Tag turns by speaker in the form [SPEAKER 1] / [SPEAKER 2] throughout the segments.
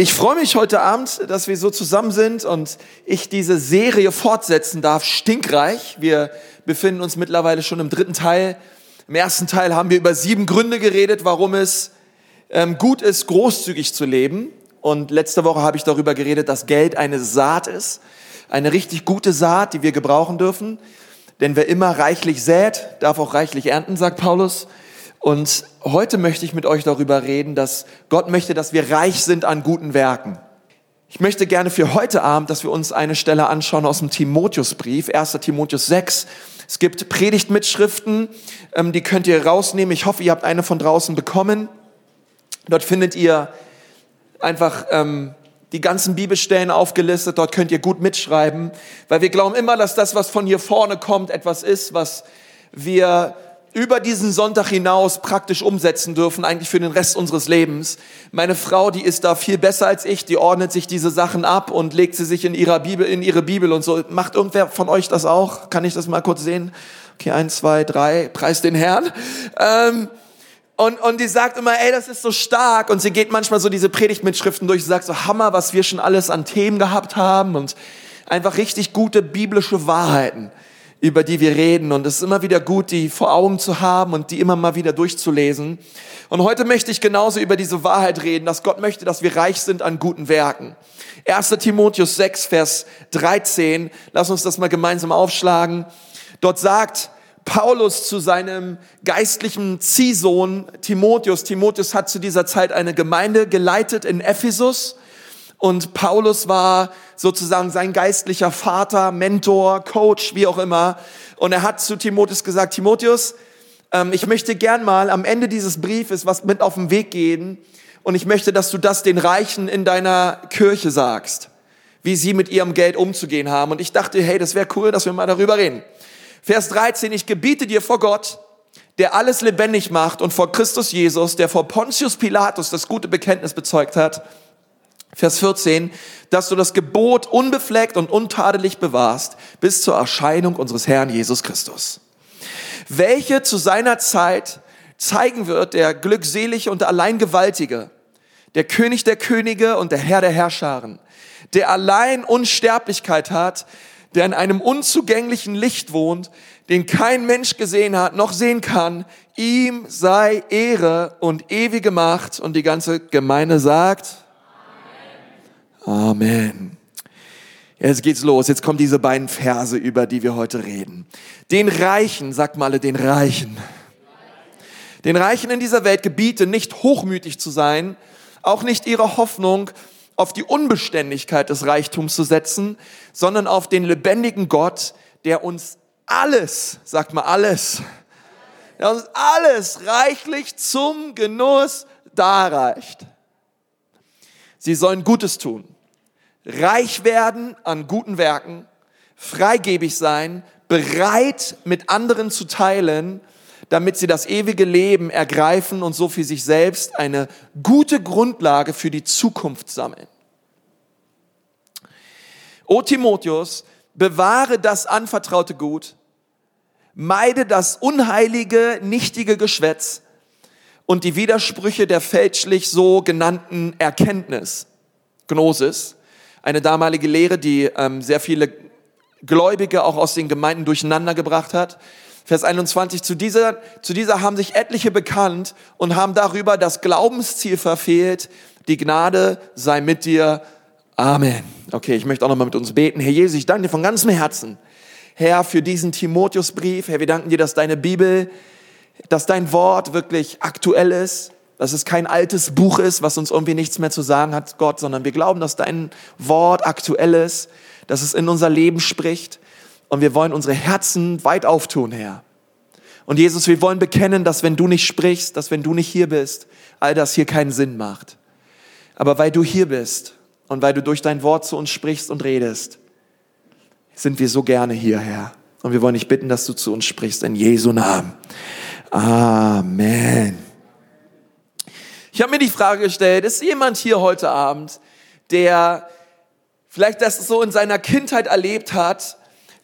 [SPEAKER 1] Ich freue mich heute Abend, dass wir so zusammen sind und ich diese Serie fortsetzen darf, stinkreich. Wir befinden uns mittlerweile schon im dritten Teil. Im ersten Teil haben wir über sieben Gründe geredet, warum es ähm, gut ist, großzügig zu leben. Und letzte Woche habe ich darüber geredet, dass Geld eine Saat ist, eine richtig gute Saat, die wir gebrauchen dürfen. Denn wer immer reichlich sät, darf auch reichlich ernten, sagt Paulus. Und heute möchte ich mit euch darüber reden, dass Gott möchte, dass wir reich sind an guten Werken. Ich möchte gerne für heute Abend, dass wir uns eine Stelle anschauen aus dem Timotheusbrief, 1. Timotheus 6. Es gibt Predigtmitschriften, ähm, die könnt ihr rausnehmen. Ich hoffe, ihr habt eine von draußen bekommen. Dort findet ihr einfach ähm, die ganzen Bibelstellen aufgelistet. Dort könnt ihr gut mitschreiben, weil wir glauben immer, dass das, was von hier vorne kommt, etwas ist, was wir über diesen Sonntag hinaus praktisch umsetzen dürfen, eigentlich für den Rest unseres Lebens. Meine Frau, die ist da viel besser als ich, die ordnet sich diese Sachen ab und legt sie sich in ihrer Bibel, in ihre Bibel und so. Macht irgendwer von euch das auch? Kann ich das mal kurz sehen? Okay, eins, zwei, drei, preis den Herrn. Ähm, und, und die sagt immer, ey, das ist so stark. Und sie geht manchmal so diese Predigtmitschriften durch und sagt so, Hammer, was wir schon alles an Themen gehabt haben und einfach richtig gute biblische Wahrheiten über die wir reden. Und es ist immer wieder gut, die vor Augen zu haben und die immer mal wieder durchzulesen. Und heute möchte ich genauso über diese Wahrheit reden, dass Gott möchte, dass wir reich sind an guten Werken. 1. Timotheus 6, Vers 13. Lass uns das mal gemeinsam aufschlagen. Dort sagt Paulus zu seinem geistlichen Ziehsohn Timotheus. Timotheus hat zu dieser Zeit eine Gemeinde geleitet in Ephesus. Und Paulus war sozusagen sein geistlicher Vater, Mentor, Coach, wie auch immer. Und er hat zu Timotheus gesagt, Timotheus, ähm, ich möchte gern mal am Ende dieses Briefes was mit auf den Weg gehen. Und ich möchte, dass du das den Reichen in deiner Kirche sagst, wie sie mit ihrem Geld umzugehen haben. Und ich dachte, hey, das wäre cool, dass wir mal darüber reden. Vers 13, ich gebiete dir vor Gott, der alles lebendig macht und vor Christus Jesus, der vor Pontius Pilatus das gute Bekenntnis bezeugt hat, Vers 14, dass du das Gebot unbefleckt und untadelig bewahrst bis zur Erscheinung unseres Herrn Jesus Christus, welche zu seiner Zeit zeigen wird, der glückselige und allein Gewaltige, der König der Könige und der Herr der Herrscharen, der allein Unsterblichkeit hat, der in einem unzugänglichen Licht wohnt, den kein Mensch gesehen hat, noch sehen kann, ihm sei Ehre und ewige Macht. Und die ganze Gemeinde sagt, Amen. Jetzt geht's los. Jetzt kommen diese beiden Verse, über die wir heute reden. Den Reichen, sagt mal den Reichen. Den Reichen in dieser Welt gebiete, nicht hochmütig zu sein, auch nicht ihre Hoffnung auf die Unbeständigkeit des Reichtums zu setzen, sondern auf den lebendigen Gott, der uns alles, sagt mal alles, der uns alles reichlich zum Genuss darreicht. Sie sollen Gutes tun reich werden an guten Werken, freigebig sein, bereit mit anderen zu teilen, damit sie das ewige Leben ergreifen und so für sich selbst eine gute Grundlage für die Zukunft sammeln. O Timotheus, bewahre das anvertraute Gut, meide das unheilige, nichtige Geschwätz und die Widersprüche der fälschlich so genannten Erkenntnis, Gnosis, eine damalige Lehre, die ähm, sehr viele Gläubige auch aus den Gemeinden durcheinander gebracht hat. Vers 21, zu dieser, zu dieser haben sich etliche bekannt und haben darüber das Glaubensziel verfehlt. Die Gnade sei mit dir. Amen. Okay, ich möchte auch nochmal mit uns beten. Herr Jesus, ich danke dir von ganzem Herzen. Herr, für diesen Timotheusbrief. Herr, wir danken dir, dass deine Bibel, dass dein Wort wirklich aktuell ist dass es kein altes Buch ist, was uns irgendwie nichts mehr zu sagen hat, Gott, sondern wir glauben, dass dein Wort aktuell ist, dass es in unser Leben spricht und wir wollen unsere Herzen weit auftun, Herr. Und Jesus, wir wollen bekennen, dass wenn du nicht sprichst, dass wenn du nicht hier bist, all das hier keinen Sinn macht. Aber weil du hier bist und weil du durch dein Wort zu uns sprichst und redest, sind wir so gerne hier, Herr. Und wir wollen dich bitten, dass du zu uns sprichst in Jesu Namen. Amen. Ich habe mir die Frage gestellt, ist jemand hier heute Abend, der vielleicht das so in seiner Kindheit erlebt hat,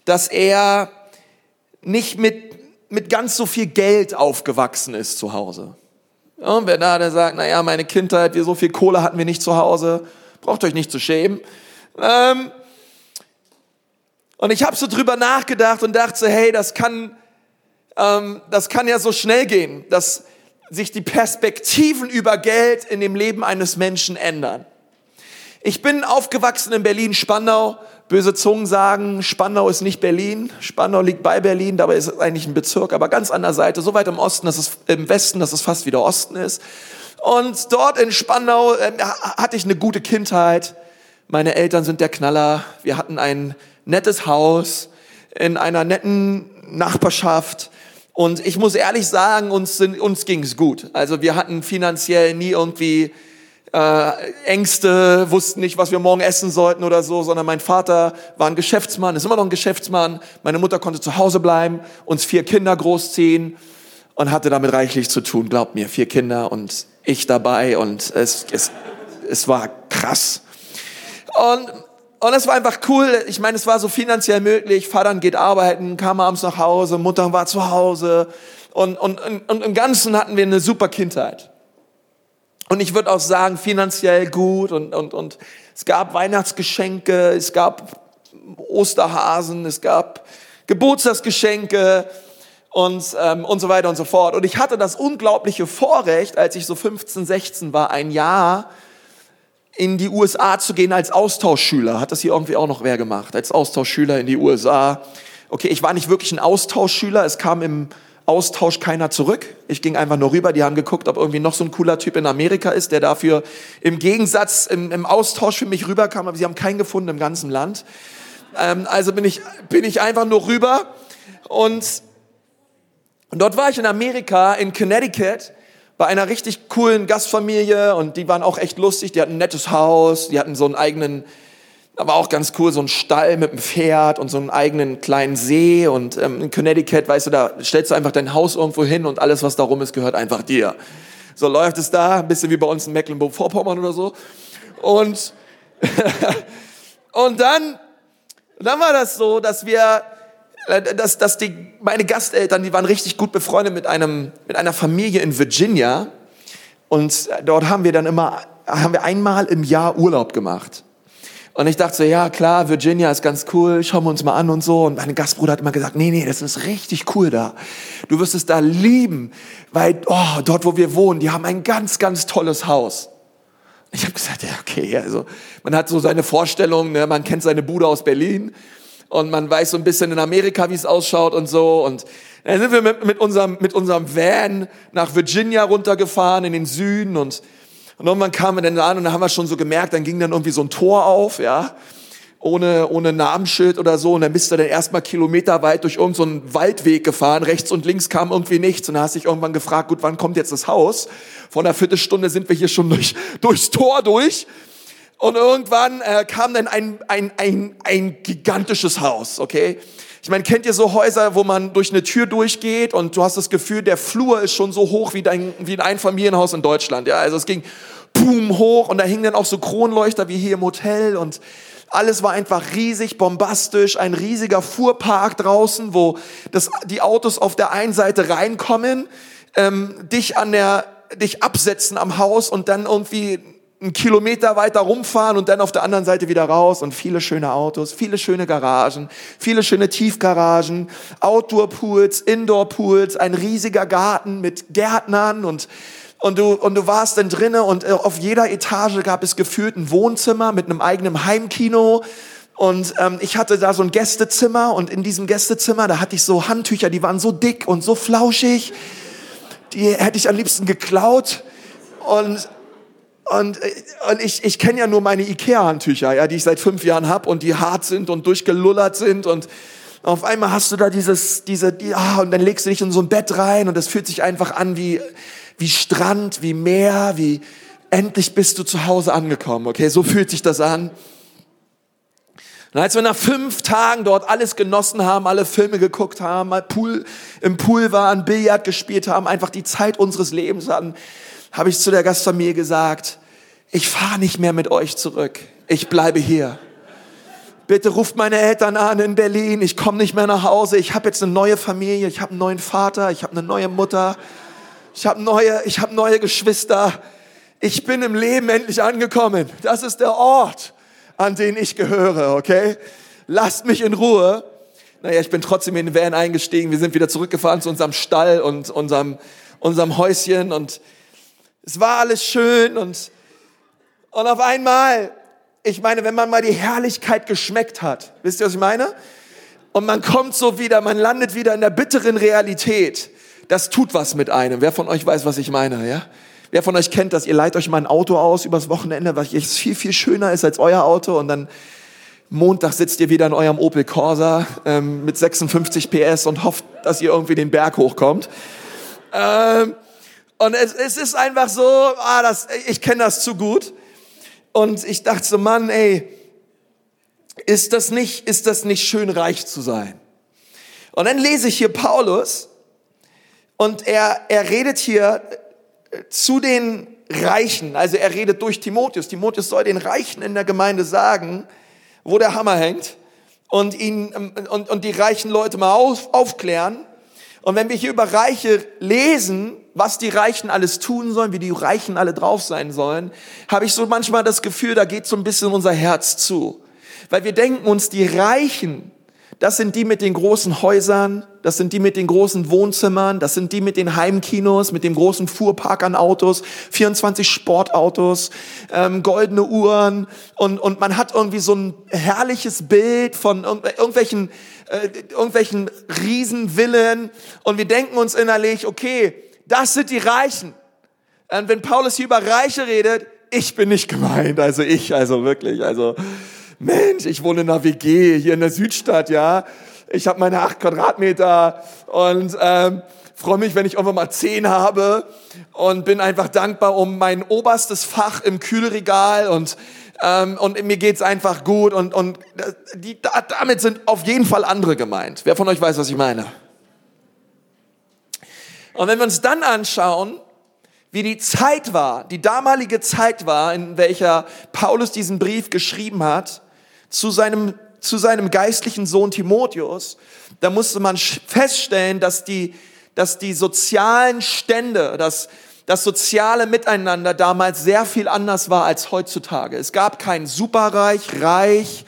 [SPEAKER 1] dass er nicht mit, mit ganz so viel Geld aufgewachsen ist zu Hause? Und wer da, der sagt, naja, meine Kindheit, wir so viel Kohle hatten wir nicht zu Hause. Braucht euch nicht zu schämen. Ähm, und ich habe so drüber nachgedacht und dachte, hey, das kann, ähm, das kann ja so schnell gehen, dass sich die Perspektiven über Geld in dem Leben eines Menschen ändern. Ich bin aufgewachsen in Berlin-Spandau. Böse Zungen sagen, Spandau ist nicht Berlin. Spandau liegt bei Berlin, dabei ist es eigentlich ein Bezirk, aber ganz an der Seite, so weit im Osten, dass es im Westen, dass es fast wieder Osten ist. Und dort in Spandau äh, hatte ich eine gute Kindheit. Meine Eltern sind der Knaller. Wir hatten ein nettes Haus in einer netten Nachbarschaft. Und ich muss ehrlich sagen, uns, sind, uns ging es gut. Also wir hatten finanziell nie irgendwie äh, Ängste, wussten nicht, was wir morgen essen sollten oder so, sondern mein Vater war ein Geschäftsmann, ist immer noch ein Geschäftsmann. Meine Mutter konnte zu Hause bleiben, uns vier Kinder großziehen und hatte damit reichlich zu tun. Glaubt mir, vier Kinder und ich dabei und es, es, es war krass. Und und es war einfach cool. Ich meine, es war so finanziell möglich. Vater geht arbeiten, kam abends nach Hause, Mutter war zu Hause. Und, und, und, und im Ganzen hatten wir eine super Kindheit. Und ich würde auch sagen, finanziell gut. Und, und, und es gab Weihnachtsgeschenke, es gab Osterhasen, es gab Geburtstagsgeschenke und, ähm, und so weiter und so fort. Und ich hatte das unglaubliche Vorrecht, als ich so 15, 16 war, ein Jahr in die USA zu gehen als Austauschschüler. Hat das hier irgendwie auch noch wer gemacht? Als Austauschschüler in die USA. Okay, ich war nicht wirklich ein Austauschschüler. Es kam im Austausch keiner zurück. Ich ging einfach nur rüber. Die haben geguckt, ob irgendwie noch so ein cooler Typ in Amerika ist, der dafür im Gegensatz im, im Austausch für mich rüberkam. Aber sie haben keinen gefunden im ganzen Land. Ähm, also bin ich, bin ich einfach nur rüber. Und, und dort war ich in Amerika, in Connecticut bei einer richtig coolen Gastfamilie und die waren auch echt lustig. Die hatten ein nettes Haus, die hatten so einen eigenen, aber auch ganz cool, so einen Stall mit einem Pferd und so einen eigenen kleinen See. Und ähm, in Connecticut, weißt du, da stellst du einfach dein Haus irgendwo hin und alles, was darum ist, gehört einfach dir. So läuft es da, ein bisschen wie bei uns in Mecklenburg-Vorpommern oder so. Und, und dann, dann war das so, dass wir dass, dass die, meine Gasteltern, die waren richtig gut befreundet mit einem, mit einer Familie in Virginia. Und dort haben wir dann immer, haben wir einmal im Jahr Urlaub gemacht. Und ich dachte so, ja klar, Virginia ist ganz cool, schauen wir uns mal an und so. Und mein Gastbruder hat immer gesagt, nee, nee, das ist richtig cool da. Du wirst es da lieben, weil oh, dort, wo wir wohnen, die haben ein ganz, ganz tolles Haus. Ich habe gesagt, ja okay, also man hat so seine Vorstellung, ne? man kennt seine Bude aus Berlin und man weiß so ein bisschen in Amerika, wie es ausschaut und so. Und dann sind wir mit, mit, unserem, mit unserem Van nach Virginia runtergefahren in den Süden und, und irgendwann kamen wir dann an und da haben wir schon so gemerkt, dann ging dann irgendwie so ein Tor auf, ja, ohne, ohne Namensschild oder so. Und dann bist du dann erstmal kilometerweit durch irgendeinen so Waldweg gefahren. Rechts und links kam irgendwie nichts. Und dann hast du dich irgendwann gefragt, gut, wann kommt jetzt das Haus? Vor einer Viertelstunde sind wir hier schon durch, durchs Tor durch. Und irgendwann äh, kam dann ein, ein, ein, ein gigantisches Haus, okay? Ich meine, kennt ihr so Häuser, wo man durch eine Tür durchgeht und du hast das Gefühl, der Flur ist schon so hoch wie, dein, wie ein Einfamilienhaus in Deutschland, ja? Also es ging boom hoch und da hingen dann auch so Kronleuchter wie hier im Hotel und alles war einfach riesig, bombastisch, ein riesiger Fuhrpark draußen, wo das, die Autos auf der einen Seite reinkommen, ähm, dich an der, dich absetzen am Haus und dann irgendwie einen Kilometer weiter rumfahren und dann auf der anderen Seite wieder raus und viele schöne Autos, viele schöne Garagen, viele schöne Tiefgaragen, Outdoor-Pools, Indoor-Pools, ein riesiger Garten mit Gärtnern und und du, und du warst dann drinnen und äh, auf jeder Etage gab es gefühlt ein Wohnzimmer mit einem eigenen Heimkino. Und ähm, ich hatte da so ein Gästezimmer und in diesem Gästezimmer, da hatte ich so Handtücher, die waren so dick und so flauschig. Die hätte ich am liebsten geklaut. Und und, äh, und ich, ich kenne ja nur meine Ikea-Handtücher, ja, die ich seit fünf Jahren hab und die hart sind und durchgelullert sind und auf einmal hast du da dieses, diese, die, ah, und dann legst du dich in so ein Bett rein und das fühlt sich einfach an wie, wie Strand, wie Meer, wie endlich bist du zu Hause angekommen, okay? So fühlt sich das an. Und als wir nach fünf Tagen dort alles genossen haben, alle Filme geguckt haben, mal Pool, im Pool waren, Billard gespielt haben, einfach die Zeit unseres Lebens hatten, habe ich zu der Gastfamilie gesagt, ich fahre nicht mehr mit euch zurück. Ich bleibe hier. Bitte ruft meine Eltern an in Berlin. Ich komme nicht mehr nach Hause. Ich habe jetzt eine neue Familie. Ich habe einen neuen Vater. Ich habe eine neue Mutter. Ich habe neue, ich habe neue Geschwister. ich bin im Leben endlich angekommen. Das ist der Ort, an den ich gehöre, okay? Lasst mich in Ruhe. Naja, ich bin trotzdem in den Van eingestiegen. Wir sind wieder zurückgefahren zu unserem Stall und unserem, unserem Häuschen und es war alles schön und, und auf einmal, ich meine, wenn man mal die Herrlichkeit geschmeckt hat, wisst ihr, was ich meine? Und man kommt so wieder, man landet wieder in der bitteren Realität. Das tut was mit einem. Wer von euch weiß, was ich meine, ja? Wer von euch kennt das? Ihr leiht euch mal ein Auto aus übers Wochenende, was viel, viel schöner ist als euer Auto und dann Montag sitzt ihr wieder in eurem Opel Corsa ähm, mit 56 PS und hofft, dass ihr irgendwie den Berg hochkommt. Ähm, und es, es ist einfach so, ah, das, ich kenne das zu gut. Und ich dachte so, Mann, ey, ist das nicht, ist das nicht schön reich zu sein? Und dann lese ich hier Paulus und er, er redet hier zu den Reichen, also er redet durch Timotheus. Timotheus soll den Reichen in der Gemeinde sagen, wo der Hammer hängt und ihn und, und die reichen Leute mal auf, aufklären. Und wenn wir hier über Reiche lesen, was die Reichen alles tun sollen, wie die Reichen alle drauf sein sollen, habe ich so manchmal das Gefühl, da geht so ein bisschen unser Herz zu. Weil wir denken uns, die Reichen, das sind die mit den großen Häusern, das sind die mit den großen Wohnzimmern, das sind die mit den Heimkinos, mit dem großen Fuhrpark an Autos, 24 Sportautos, ähm, goldene Uhren und, und man hat irgendwie so ein herrliches Bild von irgendwelchen, äh, irgendwelchen Riesenvillen und wir denken uns innerlich, okay, das sind die Reichen. Und wenn Paulus hier über Reiche redet, ich bin nicht gemeint, also ich, also wirklich, also Mensch, ich wohne in einer WG hier in der Südstadt, ja. Ich habe meine acht Quadratmeter und ähm, freue mich, wenn ich irgendwann mal zehn habe und bin einfach dankbar um mein oberstes Fach im Kühlregal und ähm, und mir geht's einfach gut und und die, damit sind auf jeden Fall andere gemeint. Wer von euch weiß, was ich meine? Und wenn wir uns dann anschauen, wie die Zeit war, die damalige Zeit war, in welcher Paulus diesen Brief geschrieben hat, zu seinem, zu seinem geistlichen Sohn Timotheus, da musste man feststellen, dass die, dass die sozialen Stände, dass das soziale Miteinander damals sehr viel anders war als heutzutage. Es gab kein Superreich, Reich,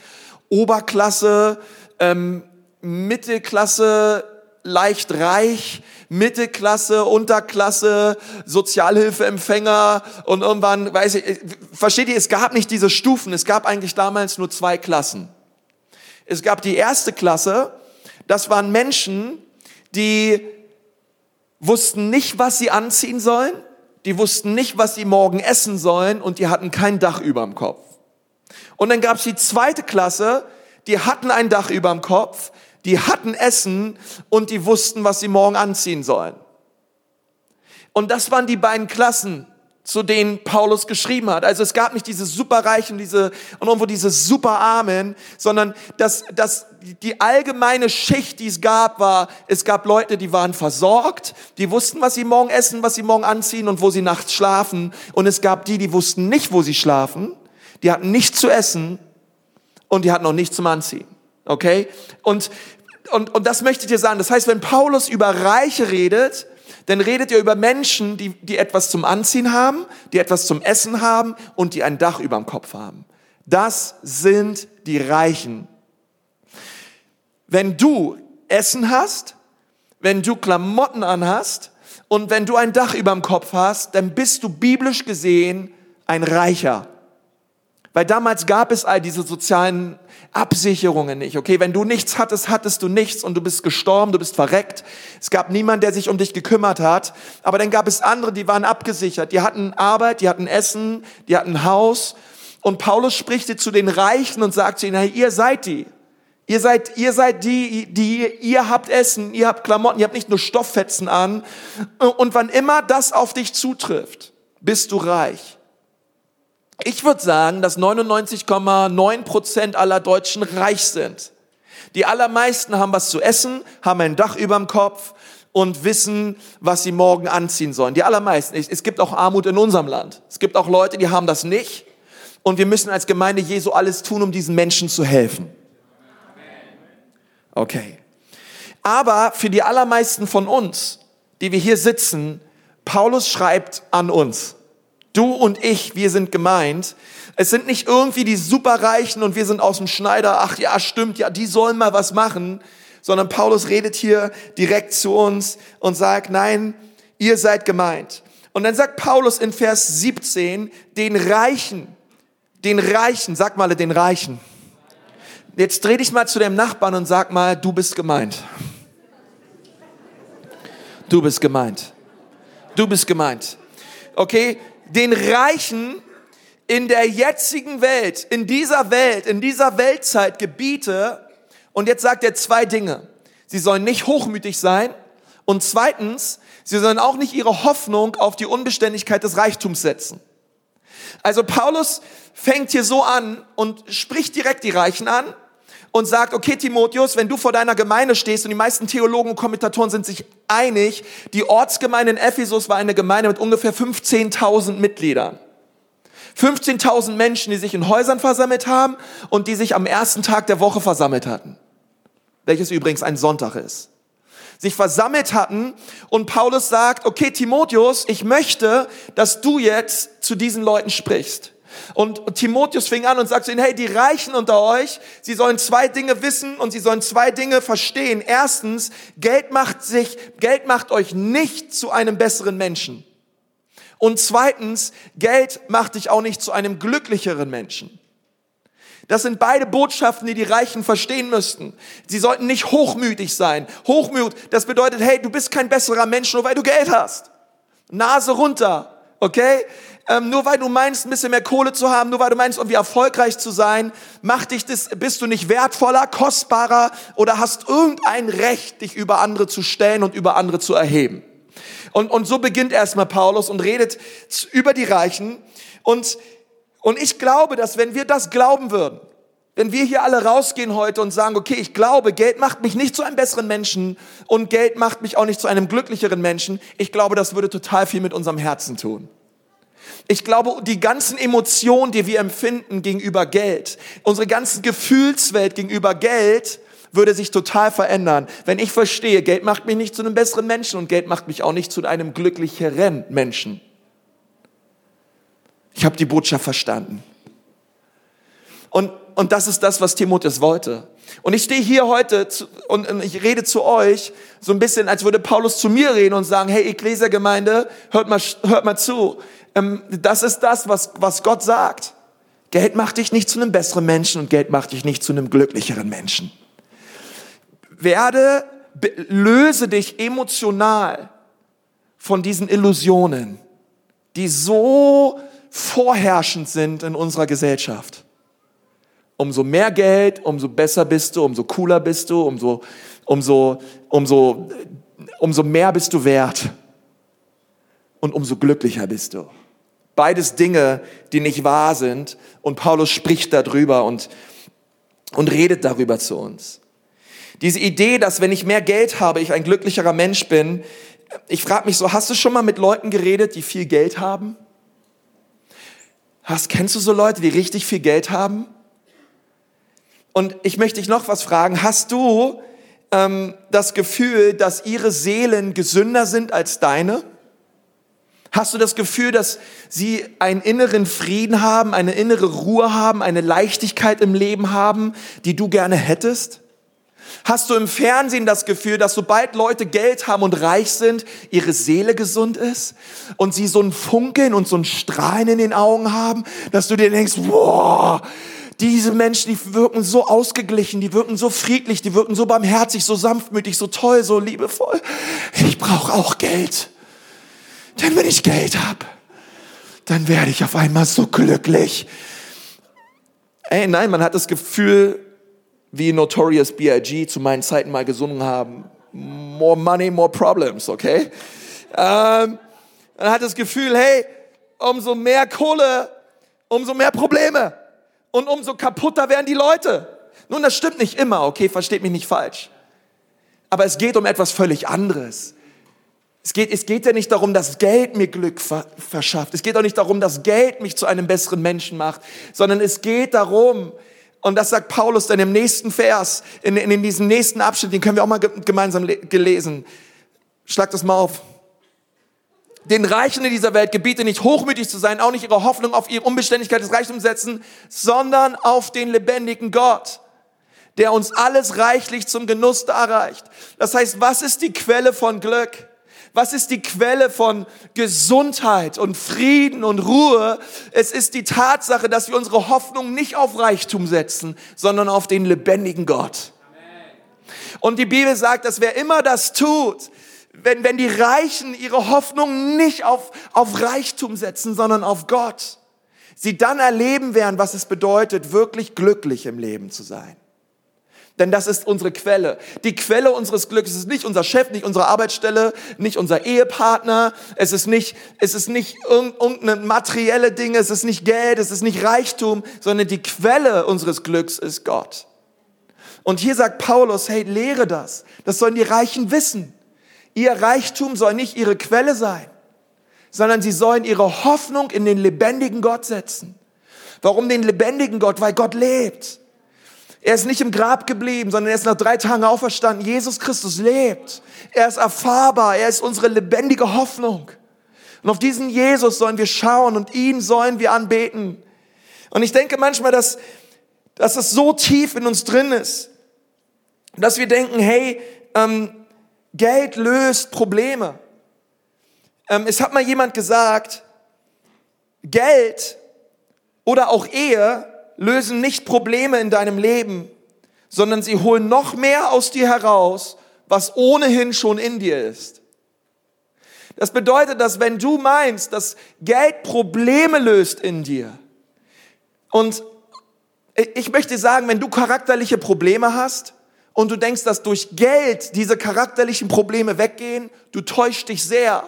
[SPEAKER 1] Oberklasse, ähm, Mittelklasse, leicht reich, Mittelklasse, Unterklasse, Sozialhilfeempfänger und irgendwann, weiß ich, versteht ihr, es gab nicht diese Stufen, es gab eigentlich damals nur zwei Klassen. Es gab die erste Klasse, das waren Menschen, die wussten nicht, was sie anziehen sollen, die wussten nicht, was sie morgen essen sollen und die hatten kein Dach über dem Kopf. Und dann gab es die zweite Klasse, die hatten ein Dach über dem Kopf, die hatten Essen und die wussten, was sie morgen anziehen sollen. Und das waren die beiden Klassen, zu denen Paulus geschrieben hat. Also es gab nicht diese superreichen diese, und irgendwo diese superarmen, sondern das, das, die allgemeine Schicht, die es gab, war, es gab Leute, die waren versorgt, die wussten, was sie morgen essen, was sie morgen anziehen und wo sie nachts schlafen. Und es gab die, die wussten nicht, wo sie schlafen, die hatten nichts zu essen und die hatten auch nichts zum Anziehen. Okay? Und und, und das möchte ich dir sagen. Das heißt, wenn Paulus über Reiche redet, dann redet er über Menschen, die, die etwas zum Anziehen haben, die etwas zum Essen haben und die ein Dach über dem Kopf haben. Das sind die Reichen. Wenn du Essen hast, wenn du Klamotten anhast und wenn du ein Dach über dem Kopf hast, dann bist du biblisch gesehen ein Reicher. Weil damals gab es all diese sozialen Absicherungen nicht. Okay, wenn du nichts hattest, hattest du nichts und du bist gestorben, du bist verreckt. Es gab niemand, der sich um dich gekümmert hat. Aber dann gab es andere, die waren abgesichert. Die hatten Arbeit, die hatten Essen, die hatten Haus. Und Paulus spricht zu den Reichen und sagt zu ihnen, hey, ihr seid die. Ihr seid, ihr seid die, die, ihr habt Essen, ihr habt Klamotten, ihr habt nicht nur Stofffetzen an. Und wann immer das auf dich zutrifft, bist du reich. Ich würde sagen, dass 99,9 Prozent aller Deutschen reich sind. Die allermeisten haben was zu essen, haben ein Dach überm Kopf und wissen, was sie morgen anziehen sollen. Die allermeisten. Es gibt auch Armut in unserem Land. Es gibt auch Leute, die haben das nicht. Und wir müssen als Gemeinde Jesu alles tun, um diesen Menschen zu helfen. Okay. Aber für die allermeisten von uns, die wir hier sitzen, Paulus schreibt an uns. Du und ich, wir sind gemeint. Es sind nicht irgendwie die Superreichen und wir sind aus dem Schneider. Ach ja, stimmt, ja, die sollen mal was machen. Sondern Paulus redet hier direkt zu uns und sagt, nein, ihr seid gemeint. Und dann sagt Paulus in Vers 17, den Reichen, den Reichen, sag mal den Reichen. Jetzt dreh dich mal zu dem Nachbarn und sag mal, du bist gemeint. Du bist gemeint. Du bist gemeint. Okay? Den Reichen in der jetzigen Welt, in dieser Welt, in dieser Weltzeit gebiete, und jetzt sagt er zwei Dinge. Sie sollen nicht hochmütig sein und zweitens, Sie sollen auch nicht ihre Hoffnung auf die Unbeständigkeit des Reichtums setzen. Also Paulus fängt hier so an und spricht direkt die Reichen an und sagt, okay Timotheus, wenn du vor deiner Gemeinde stehst und die meisten Theologen und Kommentatoren sind sich einig, die Ortsgemeinde in Ephesus war eine Gemeinde mit ungefähr 15.000 Mitgliedern. 15.000 Menschen, die sich in Häusern versammelt haben und die sich am ersten Tag der Woche versammelt hatten. Welches übrigens ein Sonntag ist sich versammelt hatten und Paulus sagt, okay Timotheus, ich möchte, dass du jetzt zu diesen Leuten sprichst. Und Timotheus fing an und sagte ihnen, hey, die Reichen unter euch, sie sollen zwei Dinge wissen und sie sollen zwei Dinge verstehen. Erstens, Geld macht sich, Geld macht euch nicht zu einem besseren Menschen. Und zweitens, Geld macht dich auch nicht zu einem glücklicheren Menschen. Das sind beide Botschaften, die die Reichen verstehen müssten. Sie sollten nicht hochmütig sein. Hochmut, das bedeutet, hey, du bist kein besserer Mensch, nur weil du Geld hast. Nase runter, okay? Ähm, nur weil du meinst, ein bisschen mehr Kohle zu haben, nur weil du meinst, irgendwie erfolgreich zu sein, macht dich das, bist du nicht wertvoller, kostbarer oder hast irgendein Recht, dich über andere zu stellen und über andere zu erheben. Und, und so beginnt erstmal Paulus und redet über die Reichen und und ich glaube, dass wenn wir das glauben würden, wenn wir hier alle rausgehen heute und sagen, okay, ich glaube, Geld macht mich nicht zu einem besseren Menschen und Geld macht mich auch nicht zu einem glücklicheren Menschen, ich glaube, das würde total viel mit unserem Herzen tun. Ich glaube, die ganzen Emotionen, die wir empfinden gegenüber Geld, unsere ganze Gefühlswelt gegenüber Geld, würde sich total verändern, wenn ich verstehe, Geld macht mich nicht zu einem besseren Menschen und Geld macht mich auch nicht zu einem glücklicheren Menschen. Ich habe die Botschaft verstanden. Und, und das ist das, was Timotheus wollte. Und ich stehe hier heute zu, und, und ich rede zu euch so ein bisschen, als würde Paulus zu mir reden und sagen, hey Ekklesia-Gemeinde, hört mal, hört mal zu. Ähm, das ist das, was, was Gott sagt. Geld macht dich nicht zu einem besseren Menschen und Geld macht dich nicht zu einem glücklicheren Menschen. Werde, löse dich emotional von diesen Illusionen, die so vorherrschend sind in unserer Gesellschaft. Umso mehr Geld, umso besser bist du, umso cooler bist du, umso, umso, umso, umso mehr bist du wert und umso glücklicher bist du. Beides Dinge, die nicht wahr sind und Paulus spricht darüber und, und redet darüber zu uns. Diese Idee, dass wenn ich mehr Geld habe, ich ein glücklicherer Mensch bin, ich frage mich so, hast du schon mal mit Leuten geredet, die viel Geld haben? Hast, kennst du so Leute, die richtig viel Geld haben? Und ich möchte dich noch was fragen. Hast du ähm, das Gefühl, dass ihre Seelen gesünder sind als deine? Hast du das Gefühl, dass sie einen inneren Frieden haben, eine innere Ruhe haben, eine Leichtigkeit im Leben haben, die du gerne hättest? Hast du im Fernsehen das Gefühl, dass sobald Leute Geld haben und reich sind, ihre Seele gesund ist und sie so ein Funkeln und so ein Strahlen in den Augen haben, dass du dir denkst, boah, diese Menschen, die wirken so ausgeglichen, die wirken so friedlich, die wirken so barmherzig, so sanftmütig, so toll, so liebevoll. Ich brauche auch Geld. Denn wenn ich Geld habe, dann werde ich auf einmal so glücklich. Ey, nein, man hat das Gefühl, wie Notorious B.I.G. zu meinen Zeiten mal gesungen haben. More money, more problems, okay? Ähm, man hat das Gefühl, hey, umso mehr Kohle, umso mehr Probleme und umso kaputter werden die Leute. Nun, das stimmt nicht immer, okay? Versteht mich nicht falsch. Aber es geht um etwas völlig anderes. Es geht, es geht ja nicht darum, dass Geld mir Glück verschafft. Es geht auch nicht darum, dass Geld mich zu einem besseren Menschen macht, sondern es geht darum, und das sagt Paulus dann im nächsten Vers, in, in, in diesem nächsten Abschnitt, den können wir auch mal gemeinsam gelesen. Schlag das mal auf. Den Reichen in dieser Welt gebiete nicht hochmütig zu sein, auch nicht ihre Hoffnung auf ihre Unbeständigkeit des Reichtums setzen, sondern auf den lebendigen Gott, der uns alles reichlich zum Genuss darreicht. Das heißt, was ist die Quelle von Glück? Was ist die Quelle von Gesundheit und Frieden und Ruhe? Es ist die Tatsache, dass wir unsere Hoffnung nicht auf Reichtum setzen, sondern auf den lebendigen Gott. Und die Bibel sagt, dass wer immer das tut, wenn, wenn die Reichen ihre Hoffnung nicht auf, auf Reichtum setzen, sondern auf Gott, sie dann erleben werden, was es bedeutet, wirklich glücklich im Leben zu sein. Denn das ist unsere Quelle. Die Quelle unseres Glücks ist nicht unser Chef, nicht unsere Arbeitsstelle, nicht unser Ehepartner. Es ist nicht, es ist nicht irgendeine materielle Dinge, es ist nicht Geld, es ist nicht Reichtum, sondern die Quelle unseres Glücks ist Gott. Und hier sagt Paulus, hey, lehre das. Das sollen die Reichen wissen. Ihr Reichtum soll nicht ihre Quelle sein, sondern sie sollen ihre Hoffnung in den lebendigen Gott setzen. Warum den lebendigen Gott? Weil Gott lebt. Er ist nicht im Grab geblieben, sondern er ist nach drei Tagen auferstanden. Jesus Christus lebt. Er ist erfahrbar. Er ist unsere lebendige Hoffnung. Und auf diesen Jesus sollen wir schauen und ihn sollen wir anbeten. Und ich denke manchmal, dass, dass es so tief in uns drin ist, dass wir denken, hey, ähm, Geld löst Probleme. Ähm, es hat mal jemand gesagt, Geld oder auch Ehe lösen nicht Probleme in deinem Leben, sondern sie holen noch mehr aus dir heraus, was ohnehin schon in dir ist. Das bedeutet, dass wenn du meinst, dass Geld Probleme löst in dir, und ich möchte sagen, wenn du charakterliche Probleme hast und du denkst, dass durch Geld diese charakterlichen Probleme weggehen, du täuschst dich sehr.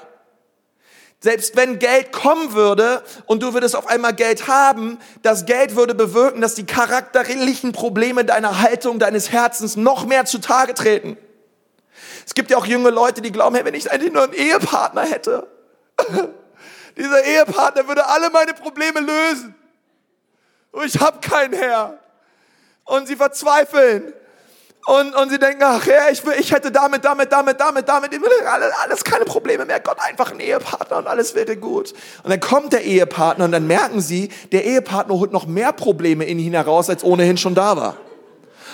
[SPEAKER 1] Selbst wenn Geld kommen würde und du würdest auf einmal Geld haben, das Geld würde bewirken, dass die charakterlichen Probleme deiner Haltung, deines Herzens noch mehr zutage treten. Es gibt ja auch junge Leute, die glauben, hey, wenn ich eigentlich nur einen Ehepartner hätte, dieser Ehepartner würde alle meine Probleme lösen. Und ich habe keinen Herr. Und sie verzweifeln. Und, und sie denken, ach ja, ich, will, ich hätte damit, damit, damit, damit, damit, alles, alles keine Probleme mehr. Gott, einfach ein Ehepartner und alles wäre gut. Und dann kommt der Ehepartner und dann merken sie, der Ehepartner holt noch mehr Probleme in ihn heraus, als ohnehin schon da war.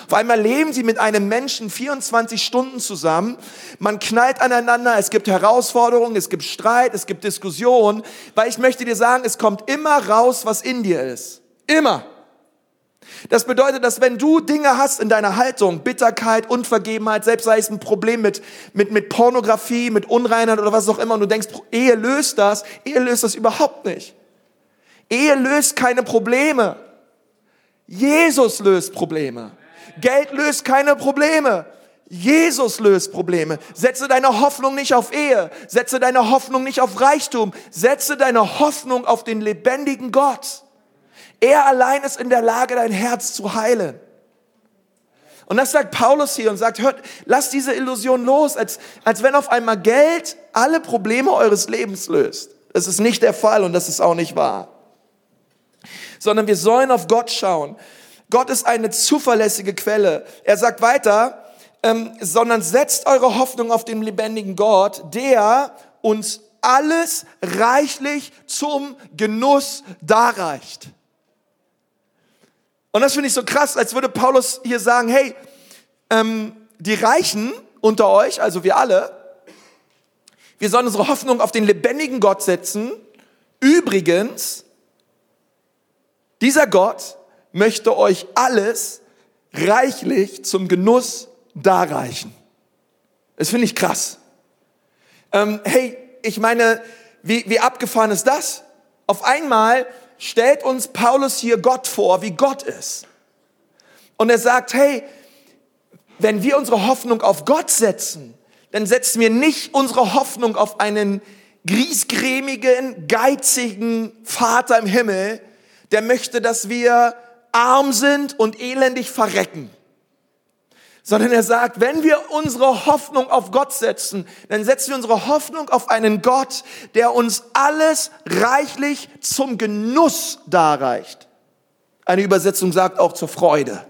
[SPEAKER 1] Auf einmal leben sie mit einem Menschen 24 Stunden zusammen. Man knallt aneinander, es gibt Herausforderungen, es gibt Streit, es gibt Diskussionen. Weil ich möchte dir sagen, es kommt immer raus, was in dir ist. Immer. Das bedeutet, dass wenn du Dinge hast in deiner Haltung, Bitterkeit, Unvergebenheit, selbst sei es ein Problem mit, mit, mit Pornografie, mit Unreinheit oder was auch immer, und du denkst, Ehe löst das, Ehe löst das überhaupt nicht. Ehe löst keine Probleme. Jesus löst Probleme. Geld löst keine Probleme. Jesus löst Probleme. Setze deine Hoffnung nicht auf Ehe. Setze deine Hoffnung nicht auf Reichtum. Setze deine Hoffnung auf den lebendigen Gott. Er allein ist in der Lage, dein Herz zu heilen. Und das sagt Paulus hier und sagt, hört, lasst diese Illusion los, als, als wenn auf einmal Geld alle Probleme eures Lebens löst. Das ist nicht der Fall und das ist auch nicht wahr. Sondern wir sollen auf Gott schauen. Gott ist eine zuverlässige Quelle. Er sagt weiter, ähm, sondern setzt eure Hoffnung auf den lebendigen Gott, der uns alles reichlich zum Genuss darreicht. Und das finde ich so krass, als würde Paulus hier sagen, hey, ähm, die Reichen unter euch, also wir alle, wir sollen unsere Hoffnung auf den lebendigen Gott setzen. Übrigens, dieser Gott möchte euch alles reichlich zum Genuss darreichen. Das finde ich krass. Ähm, hey, ich meine, wie, wie abgefahren ist das? Auf einmal stellt uns Paulus hier Gott vor, wie Gott ist. Und er sagt, hey, wenn wir unsere Hoffnung auf Gott setzen, dann setzen wir nicht unsere Hoffnung auf einen griesgrämigen, geizigen Vater im Himmel, der möchte, dass wir arm sind und elendig verrecken sondern er sagt, wenn wir unsere Hoffnung auf Gott setzen, dann setzen wir unsere Hoffnung auf einen Gott, der uns alles reichlich zum Genuss darreicht. Eine Übersetzung sagt auch zur Freude.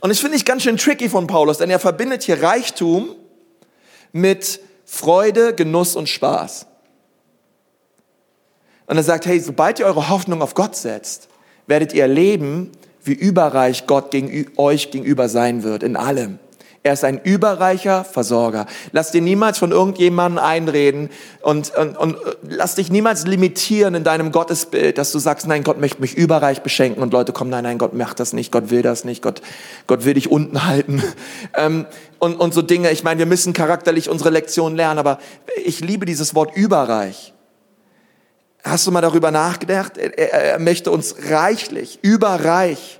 [SPEAKER 1] Und das finde ich ganz schön tricky von Paulus, denn er verbindet hier Reichtum mit Freude, Genuss und Spaß. Und er sagt, hey, sobald ihr eure Hoffnung auf Gott setzt, werdet ihr erleben, wie überreich Gott gegen, euch gegenüber sein wird in allem. Er ist ein überreicher Versorger. Lass dir niemals von irgendjemandem einreden und, und, und lass dich niemals limitieren in deinem Gottesbild, dass du sagst, nein, Gott möchte mich überreich beschenken und Leute kommen, nein, nein, Gott macht das nicht, Gott will das nicht, Gott, Gott will dich unten halten. Ähm, und, und so Dinge. Ich meine, wir müssen charakterlich unsere Lektion lernen, aber ich liebe dieses Wort überreich. Hast du mal darüber nachgedacht? Er, er, er möchte uns reichlich, überreich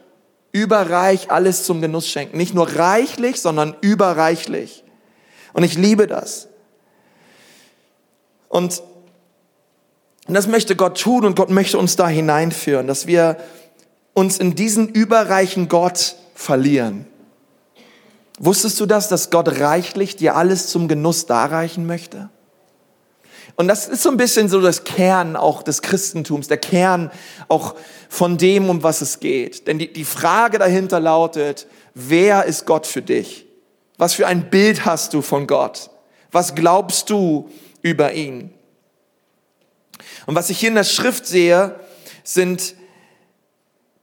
[SPEAKER 1] überreich alles zum Genuss schenken. Nicht nur reichlich, sondern überreichlich. Und ich liebe das. Und das möchte Gott tun und Gott möchte uns da hineinführen, dass wir uns in diesen überreichen Gott verlieren. Wusstest du das, dass Gott reichlich dir alles zum Genuss darreichen möchte? Und das ist so ein bisschen so das Kern auch des Christentums, der Kern auch von dem, um was es geht. Denn die, die Frage dahinter lautet, wer ist Gott für dich? Was für ein Bild hast du von Gott? Was glaubst du über ihn? Und was ich hier in der Schrift sehe, sind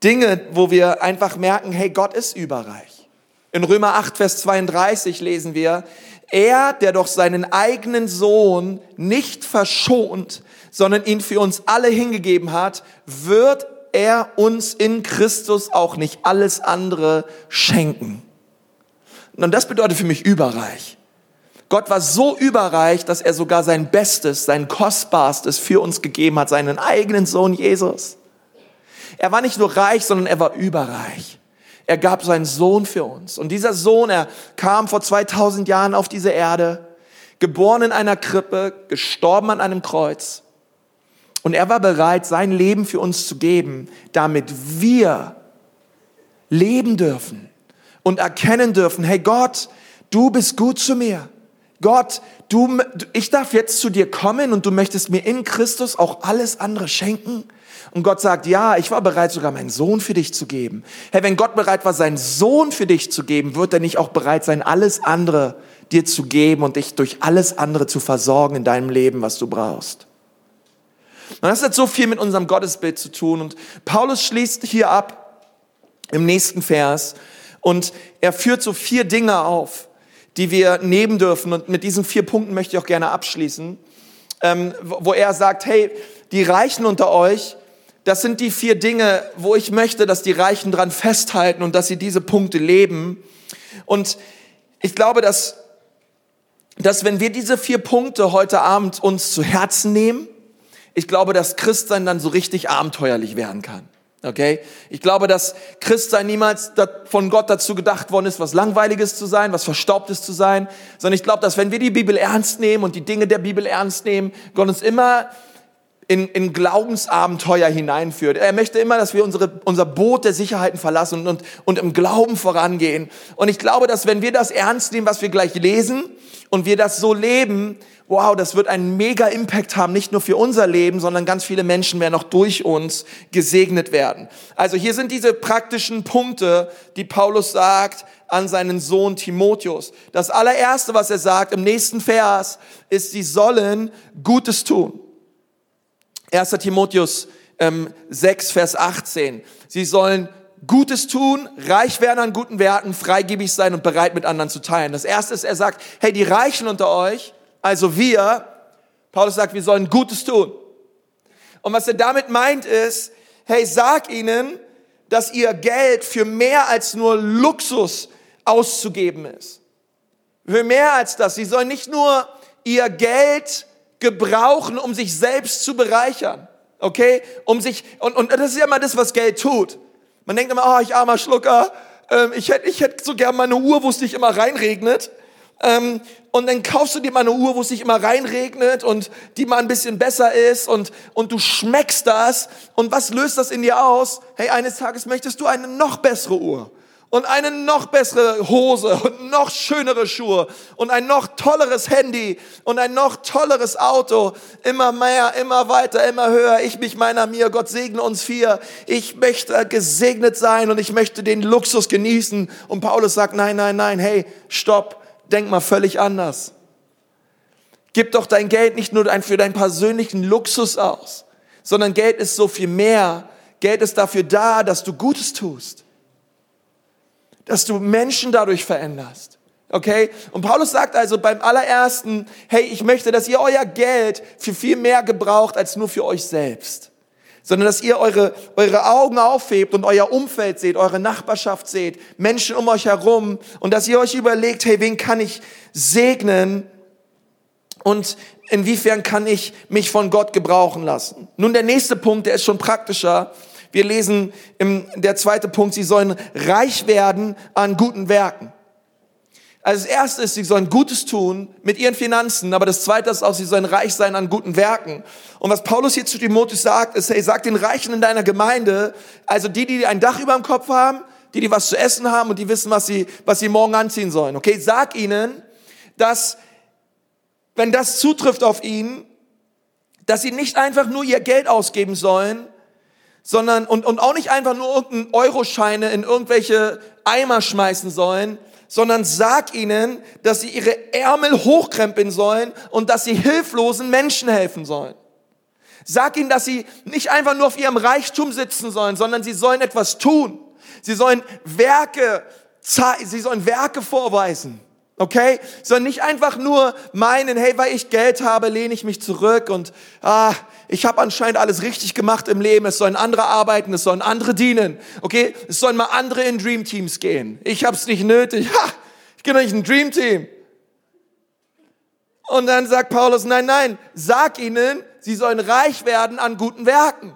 [SPEAKER 1] Dinge, wo wir einfach merken, hey, Gott ist überreich. In Römer 8, Vers 32 lesen wir, er, der doch seinen eigenen Sohn nicht verschont, sondern ihn für uns alle hingegeben hat, wird er uns in Christus auch nicht alles andere schenken. Und das bedeutet für mich überreich. Gott war so überreich, dass er sogar sein Bestes, sein Kostbarstes für uns gegeben hat, seinen eigenen Sohn Jesus. Er war nicht nur reich, sondern er war überreich. Er gab seinen Sohn für uns. Und dieser Sohn, er kam vor 2000 Jahren auf diese Erde, geboren in einer Krippe, gestorben an einem Kreuz. Und er war bereit, sein Leben für uns zu geben, damit wir leben dürfen und erkennen dürfen, hey Gott, du bist gut zu mir. Gott, du, ich darf jetzt zu dir kommen und du möchtest mir in Christus auch alles andere schenken. Und Gott sagt, ja, ich war bereit, sogar meinen Sohn für dich zu geben. Hey, wenn Gott bereit war, seinen Sohn für dich zu geben, wird er nicht auch bereit sein, alles andere dir zu geben und dich durch alles andere zu versorgen in deinem Leben, was du brauchst. Und das hat so viel mit unserem Gottesbild zu tun. Und Paulus schließt hier ab im nächsten Vers und er führt so vier Dinge auf, die wir nehmen dürfen. Und mit diesen vier Punkten möchte ich auch gerne abschließen, ähm, wo er sagt, hey, die Reichen unter euch, das sind die vier Dinge, wo ich möchte, dass die Reichen dran festhalten und dass sie diese Punkte leben. Und ich glaube, dass, dass wenn wir diese vier Punkte heute Abend uns zu Herzen nehmen, ich glaube, dass Christsein dann so richtig abenteuerlich werden kann. Okay? Ich glaube, dass Christsein niemals von Gott dazu gedacht worden ist, was Langweiliges zu sein, was Verstaubtes zu sein, sondern ich glaube, dass wenn wir die Bibel ernst nehmen und die Dinge der Bibel ernst nehmen, Gott uns immer in, in Glaubensabenteuer hineinführt. Er möchte immer, dass wir unsere, unser Boot der Sicherheiten verlassen und, und im Glauben vorangehen. Und ich glaube, dass wenn wir das ernst nehmen, was wir gleich lesen, und wir das so leben, wow, das wird einen mega Impact haben, nicht nur für unser Leben, sondern ganz viele Menschen werden auch durch uns gesegnet werden. Also hier sind diese praktischen Punkte, die Paulus sagt an seinen Sohn Timotheus. Das allererste, was er sagt im nächsten Vers, ist, sie sollen Gutes tun. 1. Timotheus ähm, 6, Vers 18. Sie sollen Gutes tun, reich werden an guten Werten, freigebig sein und bereit mit anderen zu teilen. Das erste ist, er sagt, hey, die Reichen unter euch, also wir, Paulus sagt, wir sollen Gutes tun. Und was er damit meint ist, hey, sag ihnen, dass ihr Geld für mehr als nur Luxus auszugeben ist. Für mehr als das. Sie sollen nicht nur ihr Geld gebrauchen, um sich selbst zu bereichern. Okay? Um sich, und, und das ist ja immer das, was Geld tut. Man denkt immer, oh, ich armer Schlucker, ähm, ich hätte ich hätt so gern meine Uhr, wo es nicht immer reinregnet. Ähm, und dann kaufst du dir mal eine Uhr, wo es nicht immer reinregnet und die mal ein bisschen besser ist und, und du schmeckst das. Und was löst das in dir aus? Hey, eines Tages möchtest du eine noch bessere Uhr und eine noch bessere Hose und noch schönere Schuhe und ein noch tolleres Handy und ein noch tolleres Auto. Immer mehr, immer weiter, immer höher. Ich mich meiner mir. Gott segne uns vier. Ich möchte gesegnet sein und ich möchte den Luxus genießen. Und Paulus sagt, nein, nein, nein, hey, stopp. Denk mal völlig anders. Gib doch dein Geld nicht nur für deinen persönlichen Luxus aus, sondern Geld ist so viel mehr. Geld ist dafür da, dass du Gutes tust. Dass du Menschen dadurch veränderst. Okay? Und Paulus sagt also beim allerersten, hey, ich möchte, dass ihr euer Geld für viel mehr gebraucht als nur für euch selbst. Sondern dass ihr eure, eure Augen aufhebt und euer Umfeld seht, eure Nachbarschaft seht, Menschen um euch herum und dass ihr euch überlegt, hey, wen kann ich segnen und inwiefern kann ich mich von Gott gebrauchen lassen. Nun der nächste Punkt, der ist schon praktischer. Wir lesen im, der zweite Punkt, sie sollen reich werden an guten Werken. Also das erste ist, sie sollen Gutes tun mit ihren Finanzen, aber das zweite ist auch, sie sollen reich sein an guten Werken. Und was Paulus hier zu Timotheus sagt, ist, hey, sag den Reichen in deiner Gemeinde, also die, die ein Dach über dem Kopf haben, die, die was zu essen haben und die wissen, was sie, was sie morgen anziehen sollen. Okay, sag ihnen, dass, wenn das zutrifft auf ihnen, dass sie nicht einfach nur ihr Geld ausgeben sollen, sondern, und, und auch nicht einfach nur irgendeinen Euroscheine in irgendwelche Eimer schmeißen sollen, sondern sag ihnen, dass sie ihre Ärmel hochkrempeln sollen und dass sie hilflosen Menschen helfen sollen. Sag ihnen, dass sie nicht einfach nur auf ihrem Reichtum sitzen sollen, sondern sie sollen etwas tun. Sie sollen Werke, sie sollen Werke vorweisen. Okay? Sondern nicht einfach nur meinen, hey, weil ich Geld habe, lehne ich mich zurück und ah, ich habe anscheinend alles richtig gemacht im Leben. Es sollen andere arbeiten, es sollen andere dienen. Okay? Es sollen mal andere in Dream Teams gehen. Ich habe es nicht nötig. Ha, ich bin nicht ein Dream Team. Und dann sagt Paulus, nein, nein, sag ihnen, sie sollen reich werden an guten Werken.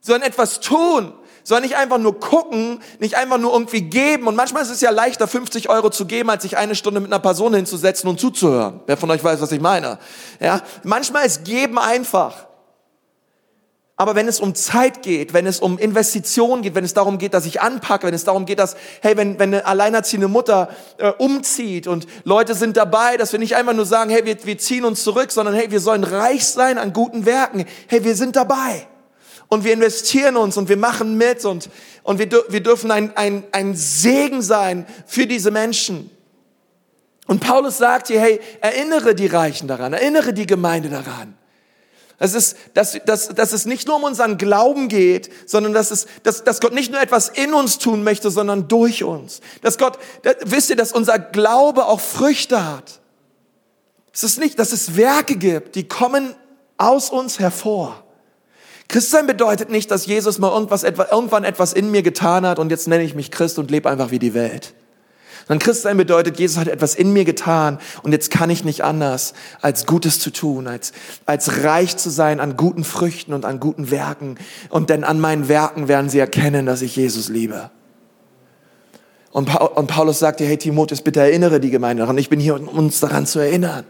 [SPEAKER 1] Sie sollen etwas tun soll nicht einfach nur gucken, nicht einfach nur irgendwie geben. Und manchmal ist es ja leichter, 50 Euro zu geben, als sich eine Stunde mit einer Person hinzusetzen und zuzuhören. Wer von euch weiß, was ich meine? Ja, manchmal ist Geben einfach. Aber wenn es um Zeit geht, wenn es um Investitionen geht, wenn es darum geht, dass ich anpacke, wenn es darum geht, dass, hey, wenn, wenn eine alleinerziehende Mutter äh, umzieht und Leute sind dabei, dass wir nicht einfach nur sagen, hey, wir, wir ziehen uns zurück, sondern hey, wir sollen reich sein an guten Werken. Hey, wir sind dabei und wir investieren uns und wir machen mit und, und wir, wir dürfen ein, ein, ein Segen sein für diese Menschen. Und Paulus sagt hier, hey, erinnere die Reichen daran, erinnere die Gemeinde daran. Das ist, dass, dass, dass es nicht nur um unseren Glauben geht, sondern dass, es, dass, dass Gott nicht nur etwas in uns tun möchte, sondern durch uns. Dass Gott, dass, wisst ihr, dass unser Glaube auch Früchte hat. Es ist nicht, dass es Werke gibt, die kommen aus uns hervor. Christsein bedeutet nicht, dass Jesus mal irgendwas, irgendwann etwas in mir getan hat und jetzt nenne ich mich Christ und lebe einfach wie die Welt. Sondern Christsein bedeutet, Jesus hat etwas in mir getan und jetzt kann ich nicht anders, als Gutes zu tun, als, als reich zu sein an guten Früchten und an guten Werken. Und denn an meinen Werken werden sie erkennen, dass ich Jesus liebe. Und, Paulus sagte, hey Timotheus, bitte erinnere die Gemeinde daran. Ich bin hier, um uns daran zu erinnern.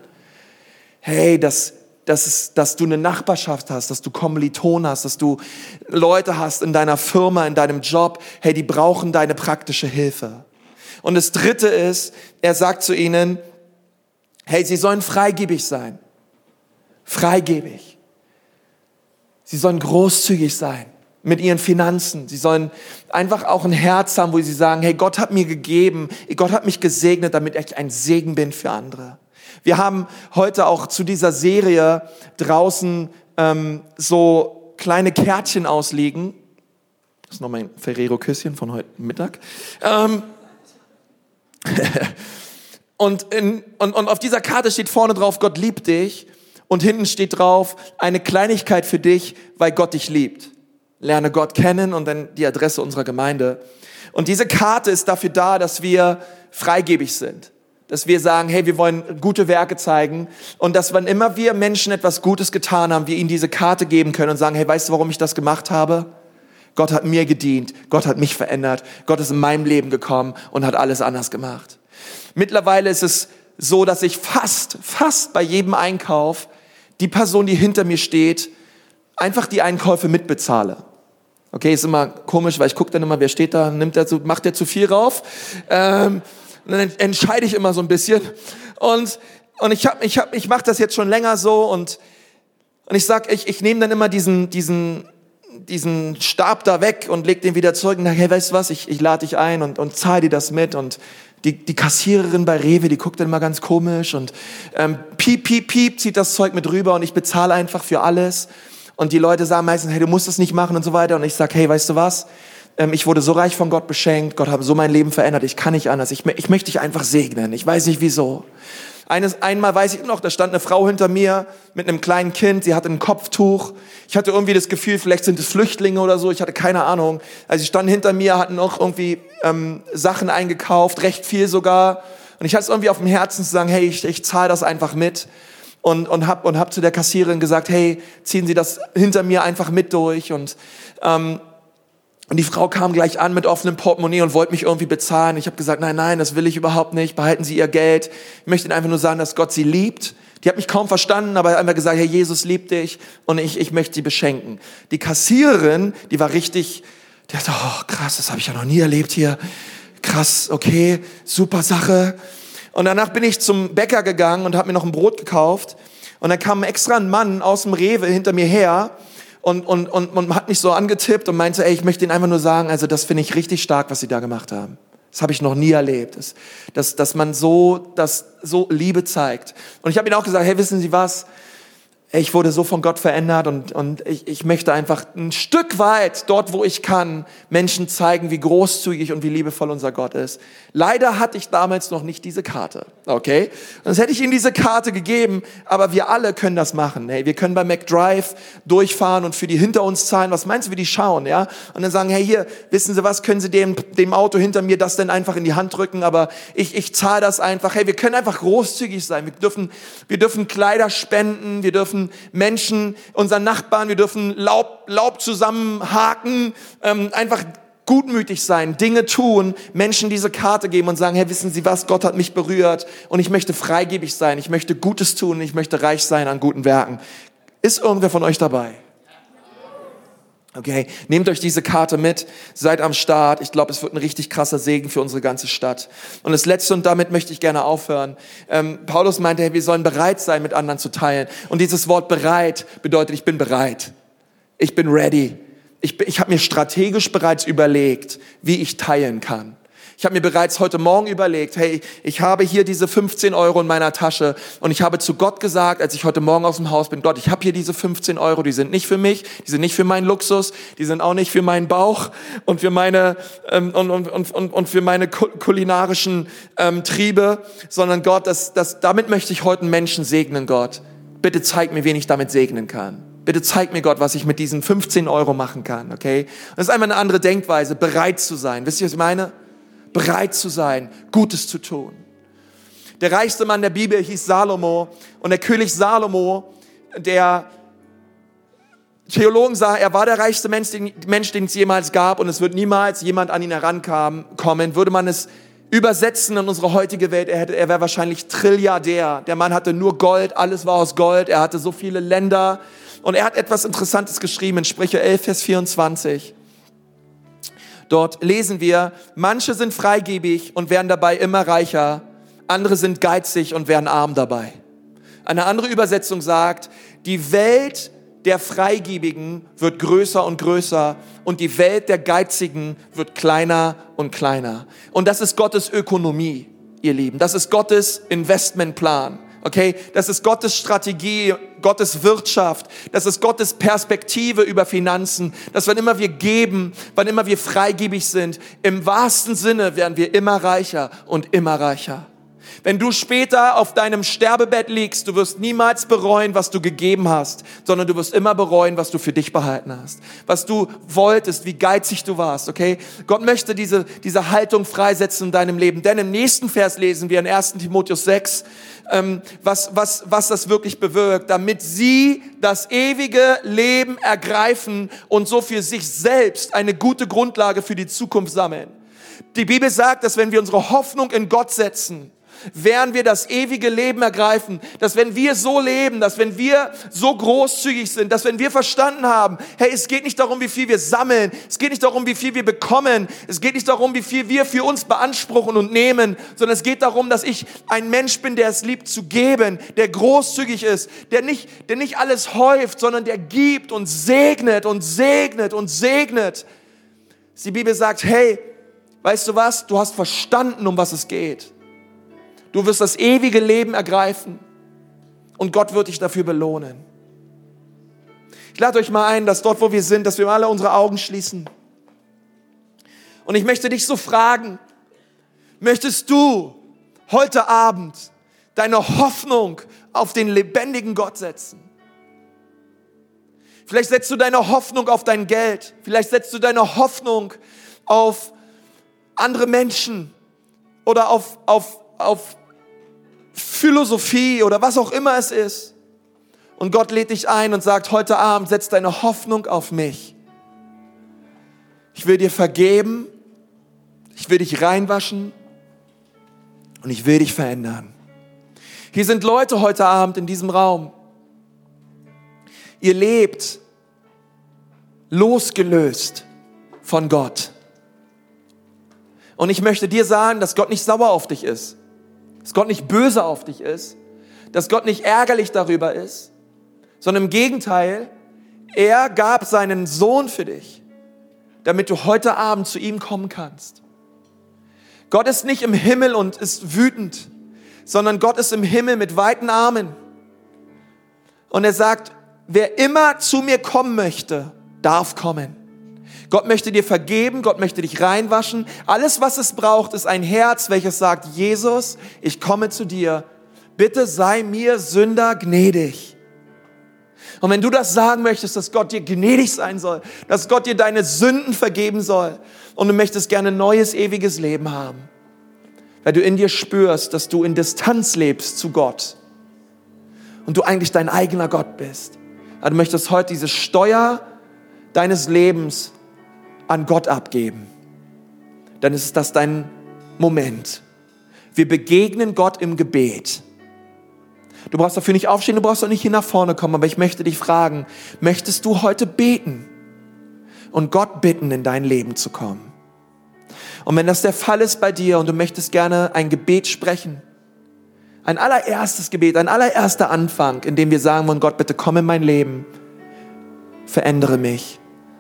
[SPEAKER 1] Hey, dass dass, es, dass du eine Nachbarschaft hast, dass du Kommilitonen hast, dass du Leute hast in deiner Firma, in deinem Job, hey, die brauchen deine praktische Hilfe. Und das Dritte ist, er sagt zu ihnen, hey, sie sollen freigebig sein. Freigebig. Sie sollen großzügig sein mit ihren Finanzen. Sie sollen einfach auch ein Herz haben, wo sie sagen, hey, Gott hat mir gegeben, Gott hat mich gesegnet, damit ich ein Segen bin für andere. Wir haben heute auch zu dieser Serie draußen ähm, so kleine Kärtchen ausliegen. Das ist noch mein Ferrero-Küsschen von heute Mittag. Ähm, und, in, und, und auf dieser Karte steht vorne drauf, Gott liebt dich. Und hinten steht drauf, eine Kleinigkeit für dich, weil Gott dich liebt. Lerne Gott kennen und dann die Adresse unserer Gemeinde. Und diese Karte ist dafür da, dass wir freigebig sind dass wir sagen, hey, wir wollen gute Werke zeigen und dass wann immer wir Menschen etwas Gutes getan haben, wir ihnen diese Karte geben können und sagen, hey, weißt du, warum ich das gemacht habe? Gott hat mir gedient, Gott hat mich verändert, Gott ist in meinem Leben gekommen und hat alles anders gemacht. Mittlerweile ist es so, dass ich fast, fast bei jedem Einkauf die Person, die hinter mir steht, einfach die Einkäufe mitbezahle. Okay, ist immer komisch, weil ich gucke dann immer, wer steht da, nimmt der zu, macht der zu viel rauf. Ähm, dann entscheide ich immer so ein bisschen. Und, und ich, hab, ich, hab, ich mache das jetzt schon länger so und, und ich sag, ich, ich nehme dann immer diesen, diesen, diesen Stab da weg und leg den wieder zurück und sage, hey, weißt du was, ich, ich lade dich ein und, und zahle dir das mit und die, die Kassiererin bei Rewe, die guckt dann immer ganz komisch und ähm, piep, piep, piep, zieht das Zeug mit rüber und ich bezahle einfach für alles. Und die Leute sagen meistens, hey, du musst das nicht machen und so weiter. Und ich sage, hey, weißt du was? Ähm, ich wurde so reich von Gott beschenkt. Gott hat so mein Leben verändert. Ich kann nicht anders. Ich, ich möchte dich einfach segnen. Ich weiß nicht wieso. Eines, einmal weiß ich noch, da stand eine Frau hinter mir mit einem kleinen Kind. Sie hatte ein Kopftuch. Ich hatte irgendwie das Gefühl, vielleicht sind es Flüchtlinge oder so. Ich hatte keine Ahnung. Also sie standen hinter mir, hatten noch irgendwie ähm, Sachen eingekauft, recht viel sogar. Und ich hatte es irgendwie auf dem Herzen zu sagen, hey, ich, ich zahle das einfach mit und, und habe und hab zu der Kassiererin gesagt, hey, ziehen Sie das hinter mir einfach mit durch. Und, ähm, und die Frau kam gleich an mit offenem Portemonnaie und wollte mich irgendwie bezahlen. Ich habe gesagt, nein, nein, das will ich überhaupt nicht. Behalten Sie Ihr Geld. Ich möchte Ihnen einfach nur sagen, dass Gott Sie liebt. Die hat mich kaum verstanden, aber einfach gesagt, Herr Jesus liebt dich und ich, ich möchte Sie beschenken. Die Kassiererin, die war richtig, die hat oh krass, das habe ich ja noch nie erlebt hier. Krass, okay, super Sache. Und danach bin ich zum Bäcker gegangen und habe mir noch ein Brot gekauft. Und dann kam extra ein Mann aus dem Rewe hinter mir her und, und, und, und hat mich so angetippt und meinte, ey, ich möchte Ihnen einfach nur sagen, also das finde ich richtig stark, was Sie da gemacht haben. Das habe ich noch nie erlebt, dass, dass, dass man so, das, so Liebe zeigt. Und ich habe ihnen auch gesagt, hey, wissen Sie was? Ich wurde so von Gott verändert und, und ich, ich möchte einfach ein Stück weit dort, wo ich kann, Menschen zeigen, wie großzügig und wie liebevoll unser Gott ist. Leider hatte ich damals noch nicht diese Karte, okay? Sonst hätte ich Ihnen diese Karte gegeben, aber wir alle können das machen. Hey, wir können bei McDrive durchfahren und für die hinter uns zahlen. Was meinst du, wie die schauen, ja? Und dann sagen, hey, hier, wissen Sie was, können Sie dem, dem Auto hinter mir das denn einfach in die Hand drücken, aber ich, ich zahle das einfach. Hey, wir können einfach großzügig sein. Wir dürfen, wir dürfen Kleider spenden, wir dürfen dürfen Menschen, unseren Nachbarn, wir dürfen Laub, Laub zusammenhaken, ähm, einfach gutmütig sein, Dinge tun, Menschen diese Karte geben und sagen, Herr, wissen Sie was, Gott hat mich berührt und ich möchte freigebig sein, ich möchte Gutes tun, ich möchte reich sein an guten Werken. Ist irgendwer von euch dabei? Okay, nehmt euch diese Karte mit, seid am Start. Ich glaube, es wird ein richtig krasser Segen für unsere ganze Stadt. Und das Letzte, und damit möchte ich gerne aufhören. Ähm, Paulus meinte, hey, wir sollen bereit sein, mit anderen zu teilen. Und dieses Wort bereit bedeutet, ich bin bereit. Ich bin ready. Ich, ich habe mir strategisch bereits überlegt, wie ich teilen kann. Ich habe mir bereits heute Morgen überlegt, hey, ich habe hier diese 15 Euro in meiner Tasche und ich habe zu Gott gesagt, als ich heute Morgen aus dem Haus bin, Gott, ich habe hier diese 15 Euro, die sind nicht für mich, die sind nicht für meinen Luxus, die sind auch nicht für meinen Bauch und für meine ähm, und, und, und, und, und für meine kulinarischen ähm, Triebe, sondern Gott, das, das, damit möchte ich heute Menschen segnen, Gott. Bitte zeig mir, wen ich damit segnen kann. Bitte zeig mir Gott, was ich mit diesen 15 Euro machen kann, okay? Das ist einfach eine andere Denkweise, bereit zu sein. Wisst ihr, was ich meine? Bereit zu sein, Gutes zu tun. Der reichste Mann der Bibel hieß Salomo und der König Salomo, der Theologen sagen, er war der reichste Mensch, den, Mensch, den es jemals gab und es wird niemals jemand an ihn herankommen. Würde man es übersetzen in unsere heutige Welt, er, er wäre wahrscheinlich Trilliardär. Der Mann hatte nur Gold, alles war aus Gold, er hatte so viele Länder und er hat etwas Interessantes geschrieben in Sprüche 11, Vers 24. Dort lesen wir, manche sind freigebig und werden dabei immer reicher, andere sind geizig und werden arm dabei. Eine andere Übersetzung sagt, die Welt der Freigebigen wird größer und größer und die Welt der Geizigen wird kleiner und kleiner. Und das ist Gottes Ökonomie, ihr Lieben. Das ist Gottes Investmentplan. Okay, das ist Gottes Strategie, Gottes Wirtschaft, das ist Gottes Perspektive über Finanzen, dass wann immer wir geben, wann immer wir freigebig sind, im wahrsten Sinne werden wir immer reicher und immer reicher. Wenn du später auf deinem Sterbebett liegst, du wirst niemals bereuen, was du gegeben hast, sondern du wirst immer bereuen, was du für dich behalten hast, was du wolltest, wie geizig du warst, okay? Gott möchte diese, diese Haltung freisetzen in deinem Leben. Denn im nächsten Vers lesen wir in 1 Timotheus 6, ähm, was, was, was das wirklich bewirkt, damit sie das ewige Leben ergreifen und so für sich selbst eine gute Grundlage für die Zukunft sammeln. Die Bibel sagt, dass wenn wir unsere Hoffnung in Gott setzen, werden wir das ewige Leben ergreifen. Dass wenn wir so leben, dass wenn wir so großzügig sind, dass wenn wir verstanden haben, hey, es geht nicht darum, wie viel wir sammeln, es geht nicht darum, wie viel wir bekommen, es geht nicht darum, wie viel wir für uns beanspruchen und nehmen, sondern es geht darum, dass ich ein Mensch bin, der es liebt zu geben, der großzügig ist, der nicht, der nicht alles häuft, sondern der gibt und segnet und segnet und segnet. Die Bibel sagt, hey, weißt du was, du hast verstanden, um was es geht. Du wirst das ewige Leben ergreifen und Gott wird dich dafür belohnen. Ich lade euch mal ein, dass dort, wo wir sind, dass wir alle unsere Augen schließen. Und ich möchte dich so fragen, möchtest du heute Abend deine Hoffnung auf den lebendigen Gott setzen? Vielleicht setzt du deine Hoffnung auf dein Geld. Vielleicht setzt du deine Hoffnung auf andere Menschen oder auf, auf, auf Philosophie oder was auch immer es ist. Und Gott lädt dich ein und sagt, heute Abend setz deine Hoffnung auf mich. Ich will dir vergeben, ich will dich reinwaschen und ich will dich verändern. Hier sind Leute heute Abend in diesem Raum. Ihr lebt losgelöst von Gott. Und ich möchte dir sagen, dass Gott nicht sauer auf dich ist, dass Gott nicht böse auf dich ist, dass Gott nicht ärgerlich darüber ist, sondern im Gegenteil, er gab seinen Sohn für dich, damit du heute Abend zu ihm kommen kannst. Gott ist nicht im Himmel und ist wütend, sondern Gott ist im Himmel mit weiten Armen. Und er sagt, wer immer zu mir kommen möchte, darf kommen. Gott möchte dir vergeben, Gott möchte dich reinwaschen. Alles, was es braucht, ist ein Herz, welches sagt, Jesus, ich komme zu dir. Bitte sei mir Sünder gnädig. Und wenn du das sagen möchtest, dass Gott dir gnädig sein soll, dass Gott dir deine Sünden vergeben soll und du möchtest gerne neues, ewiges Leben haben, weil du in dir spürst, dass du in Distanz lebst zu Gott und du eigentlich dein eigener Gott bist. Aber du möchtest heute diese Steuer deines Lebens an Gott abgeben, dann ist das dein Moment. Wir begegnen Gott im Gebet. Du brauchst dafür nicht aufstehen, du brauchst auch nicht hier nach vorne kommen, aber ich möchte dich fragen, möchtest du heute beten und Gott bitten, in dein Leben zu kommen? Und wenn das der Fall ist bei dir und du möchtest gerne ein Gebet sprechen, ein allererstes Gebet, ein allererster Anfang, in dem wir sagen wollen, Gott, bitte komm in mein Leben, verändere mich.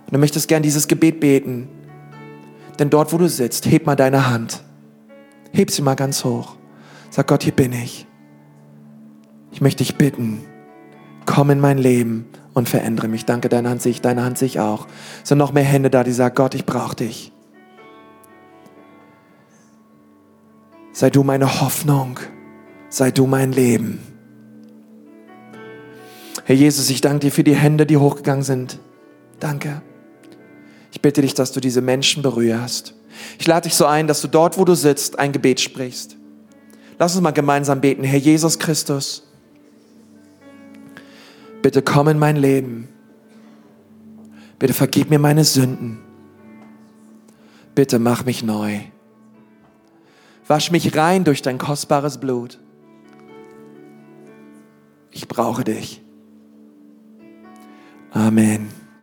[SPEAKER 1] Und du möchtest gern dieses Gebet beten. Denn dort, wo du sitzt, heb mal deine Hand. Heb sie mal ganz hoch. Sag Gott, hier bin ich. Ich möchte dich bitten, komm in mein Leben und verändere mich. Danke, deine Hand sehe ich, deine Hand sehe ich auch. Es sind noch mehr Hände da, die sagen, Gott, ich brauche dich. Sei du meine Hoffnung. Sei du mein Leben. Herr Jesus, ich danke dir für die Hände, die hochgegangen sind. Danke. Ich bitte dich, dass du diese Menschen berührst. Ich lade dich so ein, dass du dort, wo du sitzt, ein Gebet sprichst. Lass uns mal gemeinsam beten. Herr Jesus Christus, bitte komm in mein Leben. Bitte vergib mir meine Sünden. Bitte mach mich neu. Wasch mich rein durch dein kostbares Blut. Ich brauche dich. Amen.